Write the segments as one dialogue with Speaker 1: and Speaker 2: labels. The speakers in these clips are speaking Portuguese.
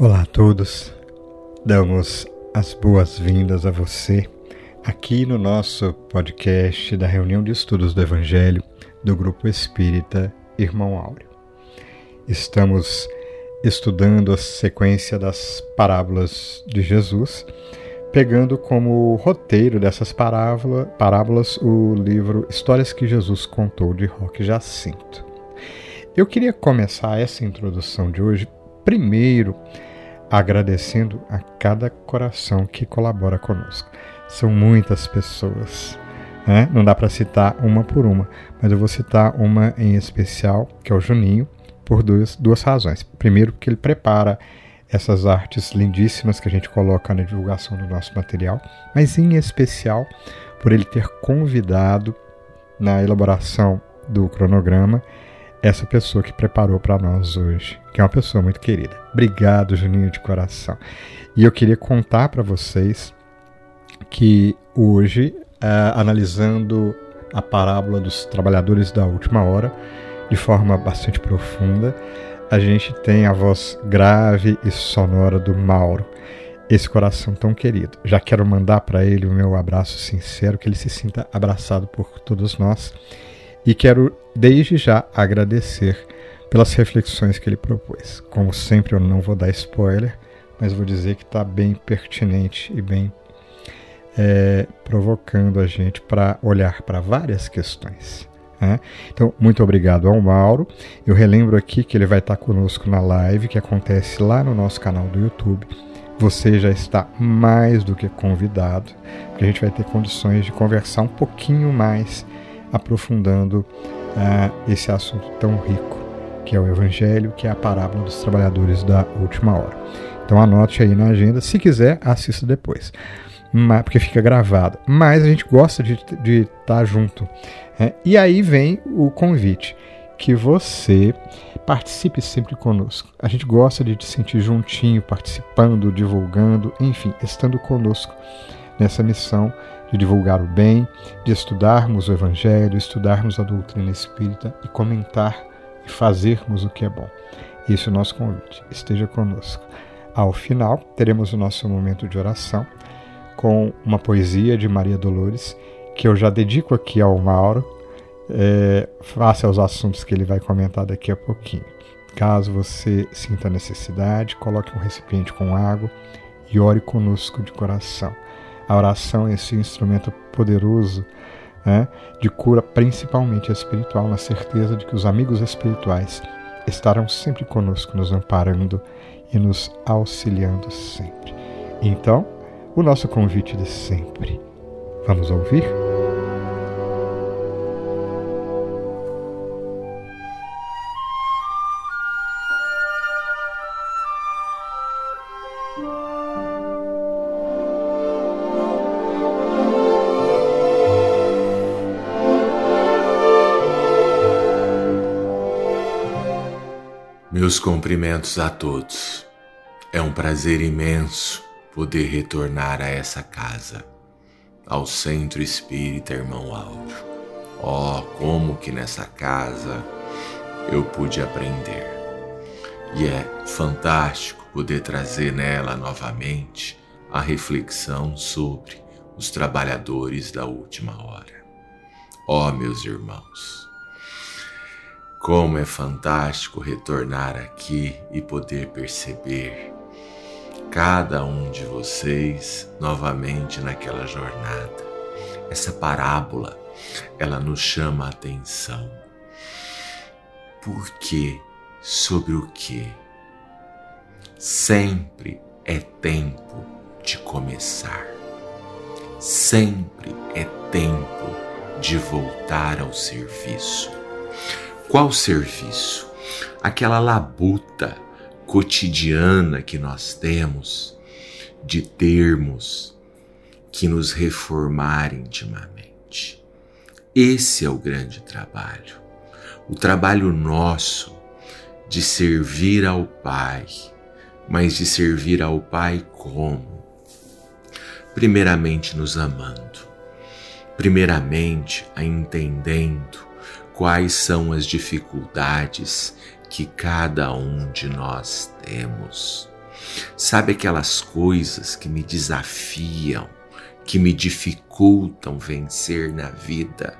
Speaker 1: Olá a todos, damos as boas-vindas a você aqui no nosso podcast da reunião de estudos do Evangelho do Grupo Espírita Irmão Áureo. Estamos estudando a sequência das parábolas de Jesus, pegando como roteiro dessas parábola, parábolas o livro Histórias que Jesus Contou de Roque Jacinto. Eu queria começar essa introdução de hoje primeiro agradecendo a cada coração que colabora conosco. São muitas pessoas, né? não dá para citar uma por uma, mas eu vou citar uma em especial, que é o Juninho, por duas, duas razões. Primeiro, porque ele prepara essas artes lindíssimas que a gente coloca na divulgação do nosso material, mas em especial por ele ter convidado na elaboração do cronograma essa pessoa que preparou para nós hoje, que é uma pessoa muito querida. Obrigado, Juninho de coração. E eu queria contar para vocês que hoje, uh, analisando a parábola dos trabalhadores da última hora, de forma bastante profunda, a gente tem a voz grave e sonora do Mauro, esse coração tão querido. Já quero mandar para ele o meu abraço sincero, que ele se sinta abraçado por todos nós e quero desde já agradecer pelas reflexões que ele propôs. Como sempre, eu não vou dar spoiler, mas vou dizer que está bem pertinente e bem é, provocando a gente para olhar para várias questões. Né? Então, muito obrigado ao Mauro. Eu relembro aqui que ele vai estar conosco na live que acontece lá no nosso canal do YouTube. Você já está mais do que convidado, porque a gente vai ter condições de conversar um pouquinho mais aprofundando uh, esse assunto tão rico que é o Evangelho, que é a parábola dos trabalhadores da última hora. Então anote aí na agenda, se quiser, assista depois, porque fica gravado. Mas a gente gosta de estar tá junto. Né? E aí vem o convite, que você participe sempre conosco. A gente gosta de te sentir juntinho, participando, divulgando, enfim, estando conosco nessa missão de divulgar o bem, de estudarmos o Evangelho, estudarmos a doutrina espírita e comentar e fazermos o que é bom. Esse é o nosso convite. Esteja conosco. Ao final, teremos o nosso momento de oração com uma poesia de Maria Dolores, que eu já dedico aqui ao Mauro, é, face aos assuntos que ele vai comentar daqui a pouquinho. Caso você sinta necessidade, coloque um recipiente com água e ore conosco de coração. A oração é esse instrumento poderoso né, de cura, principalmente espiritual, na certeza de que os amigos espirituais estarão sempre conosco, nos amparando e nos auxiliando sempre. Então, o nosso convite de sempre. Vamos ouvir?
Speaker 2: Meus cumprimentos a todos. É um prazer imenso poder retornar a essa casa, ao Centro Espírita Irmão Áudio. Oh, como que nessa casa eu pude aprender. E é fantástico poder trazer nela novamente a reflexão sobre os trabalhadores da última hora. Oh, meus irmãos, como é fantástico retornar aqui e poder perceber cada um de vocês novamente naquela jornada. Essa parábola, ela nos chama a atenção. Por quê? Sobre o quê? Sempre é tempo de começar. Sempre é tempo de voltar ao serviço. Qual serviço? Aquela labuta cotidiana que nós temos de termos que nos reformar intimamente. Esse é o grande trabalho. O trabalho nosso de servir ao Pai, mas de servir ao Pai como? Primeiramente nos amando, primeiramente a entendendo quais são as dificuldades que cada um de nós temos. Sabe aquelas coisas que me desafiam, que me dificultam vencer na vida?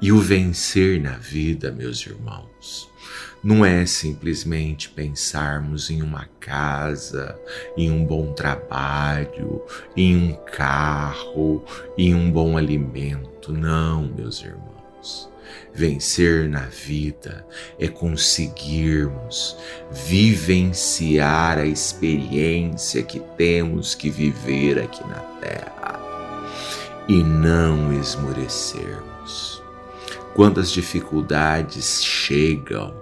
Speaker 2: E o vencer na vida, meus irmãos, não é simplesmente pensarmos em uma casa, em um bom trabalho, em um carro, em um bom alimento. Não, meus irmãos. Vencer na vida é conseguirmos vivenciar a experiência que temos que viver aqui na Terra e não esmorecermos. Quando as dificuldades chegam,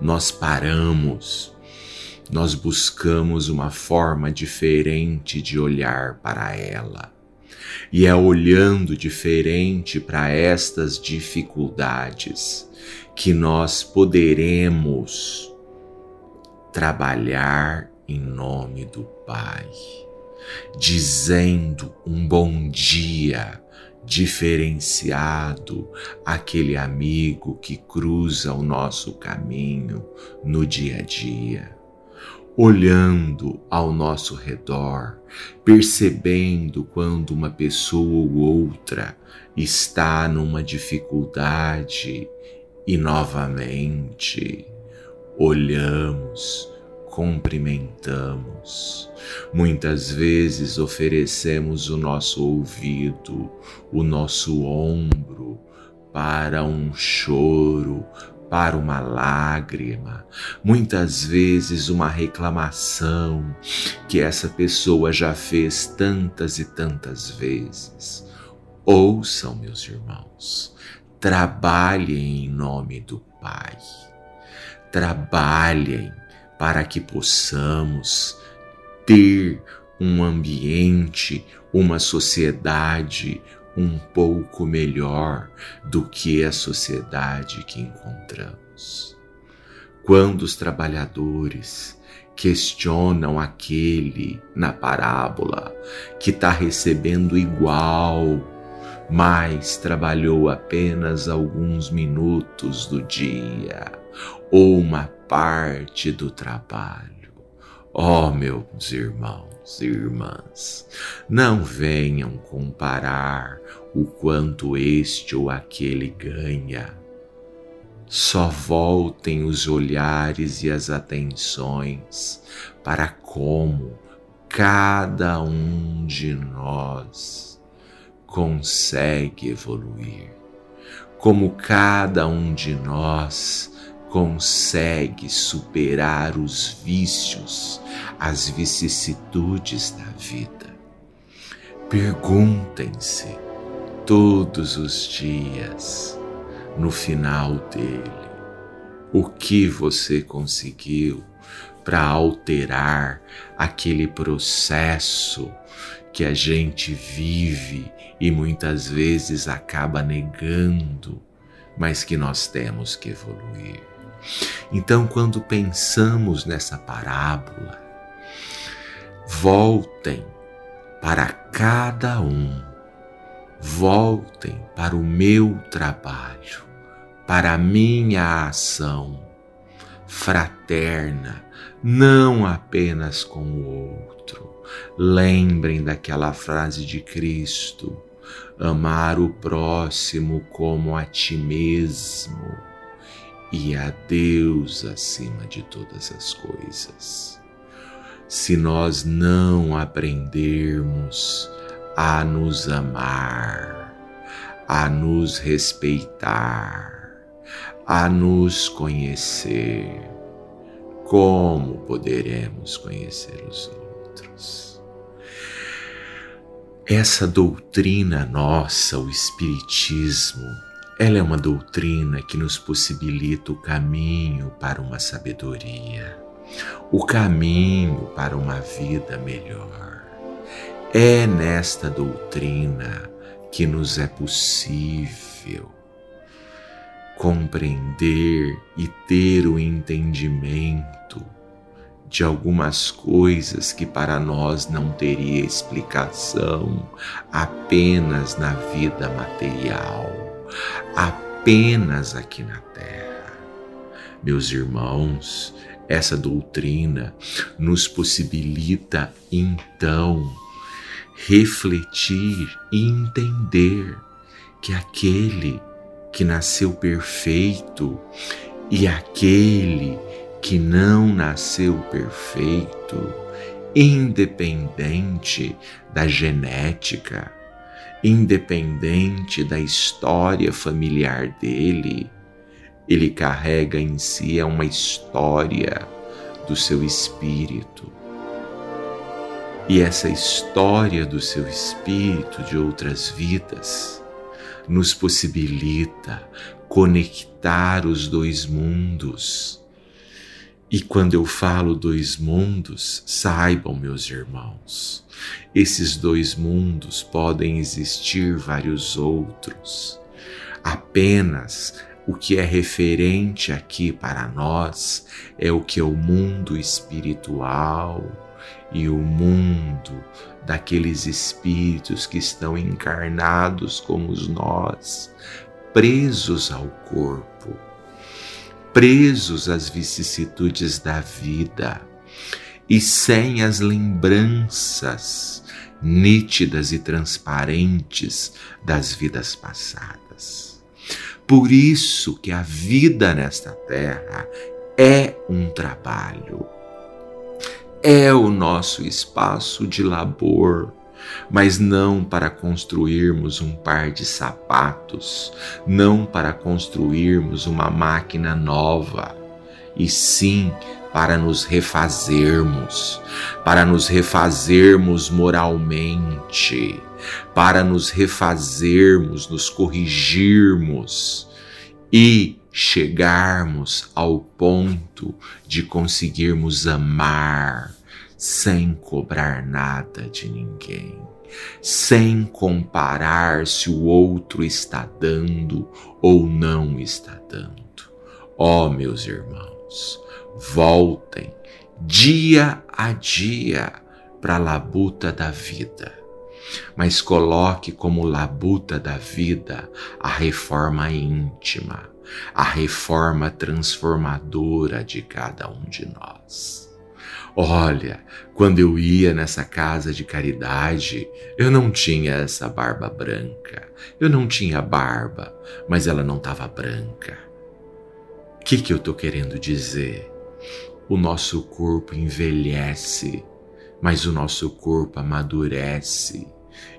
Speaker 2: nós paramos, nós buscamos uma forma diferente de olhar para ela e é olhando diferente para estas dificuldades que nós poderemos trabalhar em nome do Pai, dizendo um bom dia diferenciado àquele amigo que cruza o nosso caminho no dia a dia olhando ao nosso redor, percebendo quando uma pessoa ou outra está numa dificuldade e novamente olhamos, cumprimentamos. Muitas vezes oferecemos o nosso ouvido, o nosso ombro para um choro, para uma lágrima, muitas vezes uma reclamação que essa pessoa já fez tantas e tantas vezes. Ouçam, meus irmãos, trabalhem em nome do Pai. Trabalhem para que possamos ter um ambiente, uma sociedade, um pouco melhor do que a sociedade que encontramos. Quando os trabalhadores questionam aquele na parábola que está recebendo igual, mas trabalhou apenas alguns minutos do dia ou uma parte do trabalho. Ó oh, meus irmãos, e irmãs, não venham comparar o quanto este ou aquele ganha. Só voltem os olhares e as atenções para como cada um de nós consegue evoluir, como cada um de nós consegue superar os vícios, as vicissitudes da vida. Perguntem-se todos os dias, no final dele, o que você conseguiu para alterar aquele processo que a gente vive e muitas vezes acaba negando, mas que nós temos que evoluir. Então, quando pensamos nessa parábola, voltem para cada um, voltem para o meu trabalho, para a minha ação fraterna, não apenas com o outro. Lembrem daquela frase de Cristo: amar o próximo como a ti mesmo e a Deus acima de todas as coisas. Se nós não aprendermos a nos amar, a nos respeitar, a nos conhecer, como poderemos conhecer os outros? Essa doutrina nossa, o Espiritismo, ela é uma doutrina que nos possibilita o caminho para uma sabedoria, o caminho para uma vida melhor. É nesta doutrina que nos é possível compreender e ter o entendimento de algumas coisas que para nós não teria explicação apenas na vida material apenas aqui na terra. Meus irmãos, essa doutrina nos possibilita então refletir e entender que aquele que nasceu perfeito e aquele que não nasceu perfeito, independente da genética, independente da história familiar dele, ele carrega em si uma história do seu espírito. E essa história do seu espírito de outras vidas nos possibilita conectar os dois mundos. E quando eu falo dois mundos, saibam, meus irmãos, esses dois mundos podem existir vários outros. Apenas o que é referente aqui para nós é o que é o mundo espiritual e o mundo daqueles espíritos que estão encarnados como nós, presos ao corpo, presos às vicissitudes da vida e sem as lembranças nítidas e transparentes das vidas passadas. Por isso que a vida nesta terra é um trabalho é o nosso espaço de labor, mas não para construirmos um par de sapatos, não para construirmos uma máquina nova, e sim para nos refazermos, para nos refazermos moralmente, para nos refazermos, nos corrigirmos e chegarmos ao ponto de conseguirmos amar sem cobrar nada de ninguém, sem comparar se o outro está dando ou não está dando. Ó oh, meus irmãos, voltem dia a dia para a labuta da vida mas coloque como labuta da vida a reforma íntima, a reforma transformadora de cada um de nós. Olha, quando eu ia nessa casa de caridade, eu não tinha essa barba branca. Eu não tinha barba, mas ela não estava branca. O que, que eu estou querendo dizer? O nosso corpo envelhece, mas o nosso corpo amadurece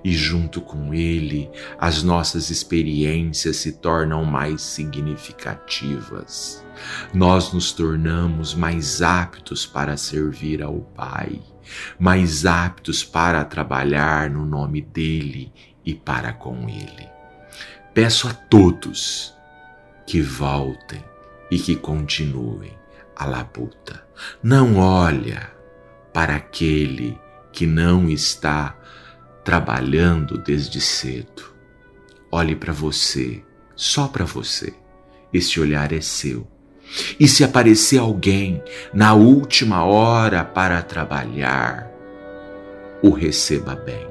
Speaker 2: e junto com ele as nossas experiências se tornam mais significativas. Nós nos tornamos mais aptos para servir ao Pai, mais aptos para trabalhar no nome dele e para com ele. Peço a todos que voltem e que continuem a labuta. Não olha para aquele que não está trabalhando desde cedo. Olhe para você, só para você. Esse olhar é seu. E se aparecer alguém na última hora para trabalhar, o receba bem.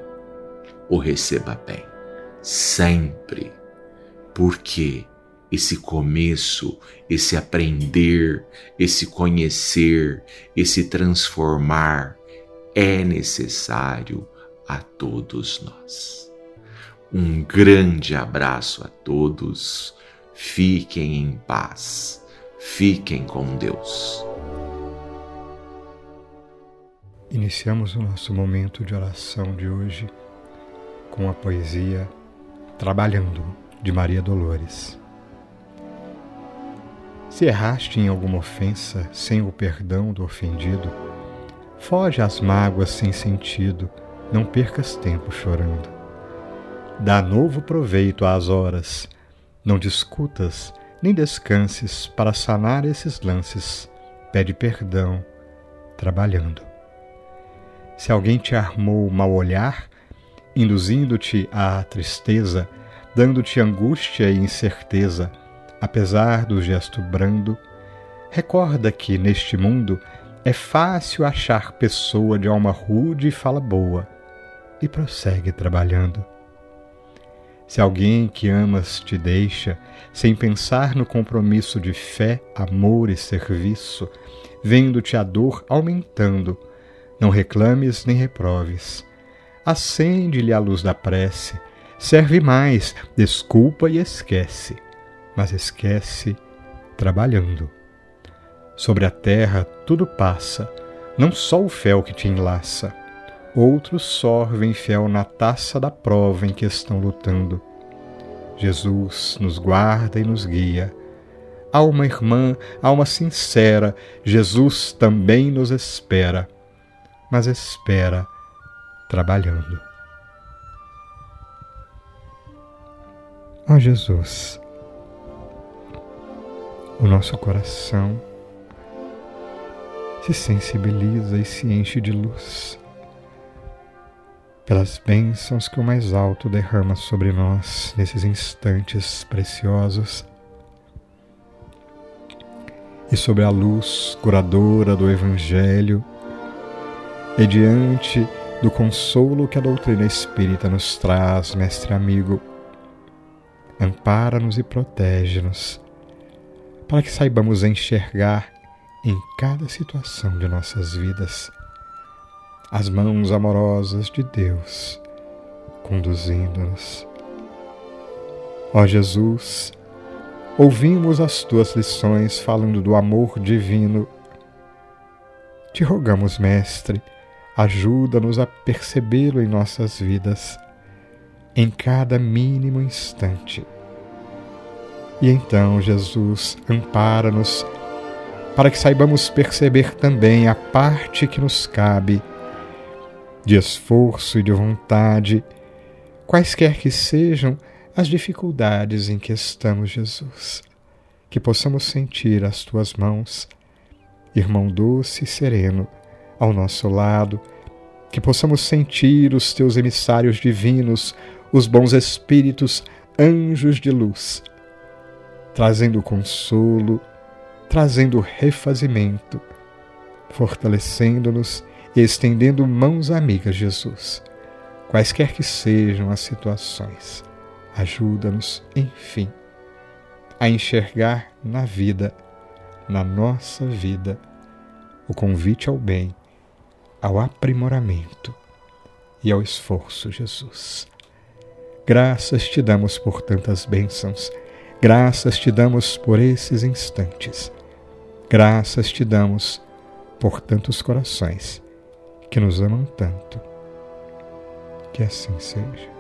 Speaker 2: O receba bem. Sempre. Porque esse começo, esse aprender, esse conhecer, esse transformar é necessário a todos nós. Um grande abraço a todos. Fiquem em paz. Fiquem com Deus.
Speaker 1: Iniciamos o nosso momento de oração de hoje com a poesia Trabalhando, de Maria Dolores. Se erraste em alguma ofensa sem o perdão do ofendido, foge às mágoas sem sentido não percas tempo chorando. Dá novo proveito às horas. Não discutas nem descanses para sanar esses lances. Pede perdão, trabalhando. Se alguém te armou mal olhar, induzindo-te à tristeza, dando-te angústia e incerteza, apesar do gesto brando, recorda que neste mundo é fácil achar pessoa de alma rude e fala boa, e prossegue trabalhando. Se alguém que amas te deixa, sem pensar no compromisso de fé, amor e serviço, vendo-te a dor aumentando, não reclames nem reproves. Acende-lhe a luz da prece, serve mais, desculpa e esquece, mas esquece trabalhando. Sobre a terra tudo passa, não só o fel que te enlaça outros sorvem fel na taça da prova em que estão lutando. Jesus nos guarda e nos guia. Alma irmã, alma sincera, Jesus também nos espera, mas espera trabalhando. Ó oh Jesus, o nosso coração se sensibiliza e se enche de luz pelas bênçãos que o mais alto derrama sobre nós nesses instantes preciosos. E sobre a luz curadora do Evangelho e diante do consolo que a doutrina espírita nos traz, mestre amigo, ampara-nos e protege-nos, para que saibamos enxergar em cada situação de nossas vidas as mãos amorosas de Deus conduzindo-nos. Ó Jesus, ouvimos as tuas lições falando do amor divino. Te rogamos, Mestre, ajuda-nos a percebê-lo em nossas vidas, em cada mínimo instante. E então, Jesus, ampara-nos para que saibamos perceber também a parte que nos cabe de esforço e de vontade, quaisquer que sejam as dificuldades em que estamos, Jesus. Que possamos sentir as tuas mãos, irmão doce e sereno, ao nosso lado, que possamos sentir os teus emissários divinos, os bons espíritos, anjos de luz, trazendo consolo, trazendo refazimento, fortalecendo-nos estendendo mãos amigas, Jesus. Quaisquer que sejam as situações, ajuda-nos, enfim, a enxergar na vida, na nossa vida, o convite ao bem, ao aprimoramento e ao esforço, Jesus. Graças te damos por tantas bênçãos, graças te damos por esses instantes, graças te damos por tantos corações que nos amam tanto. Que assim seja.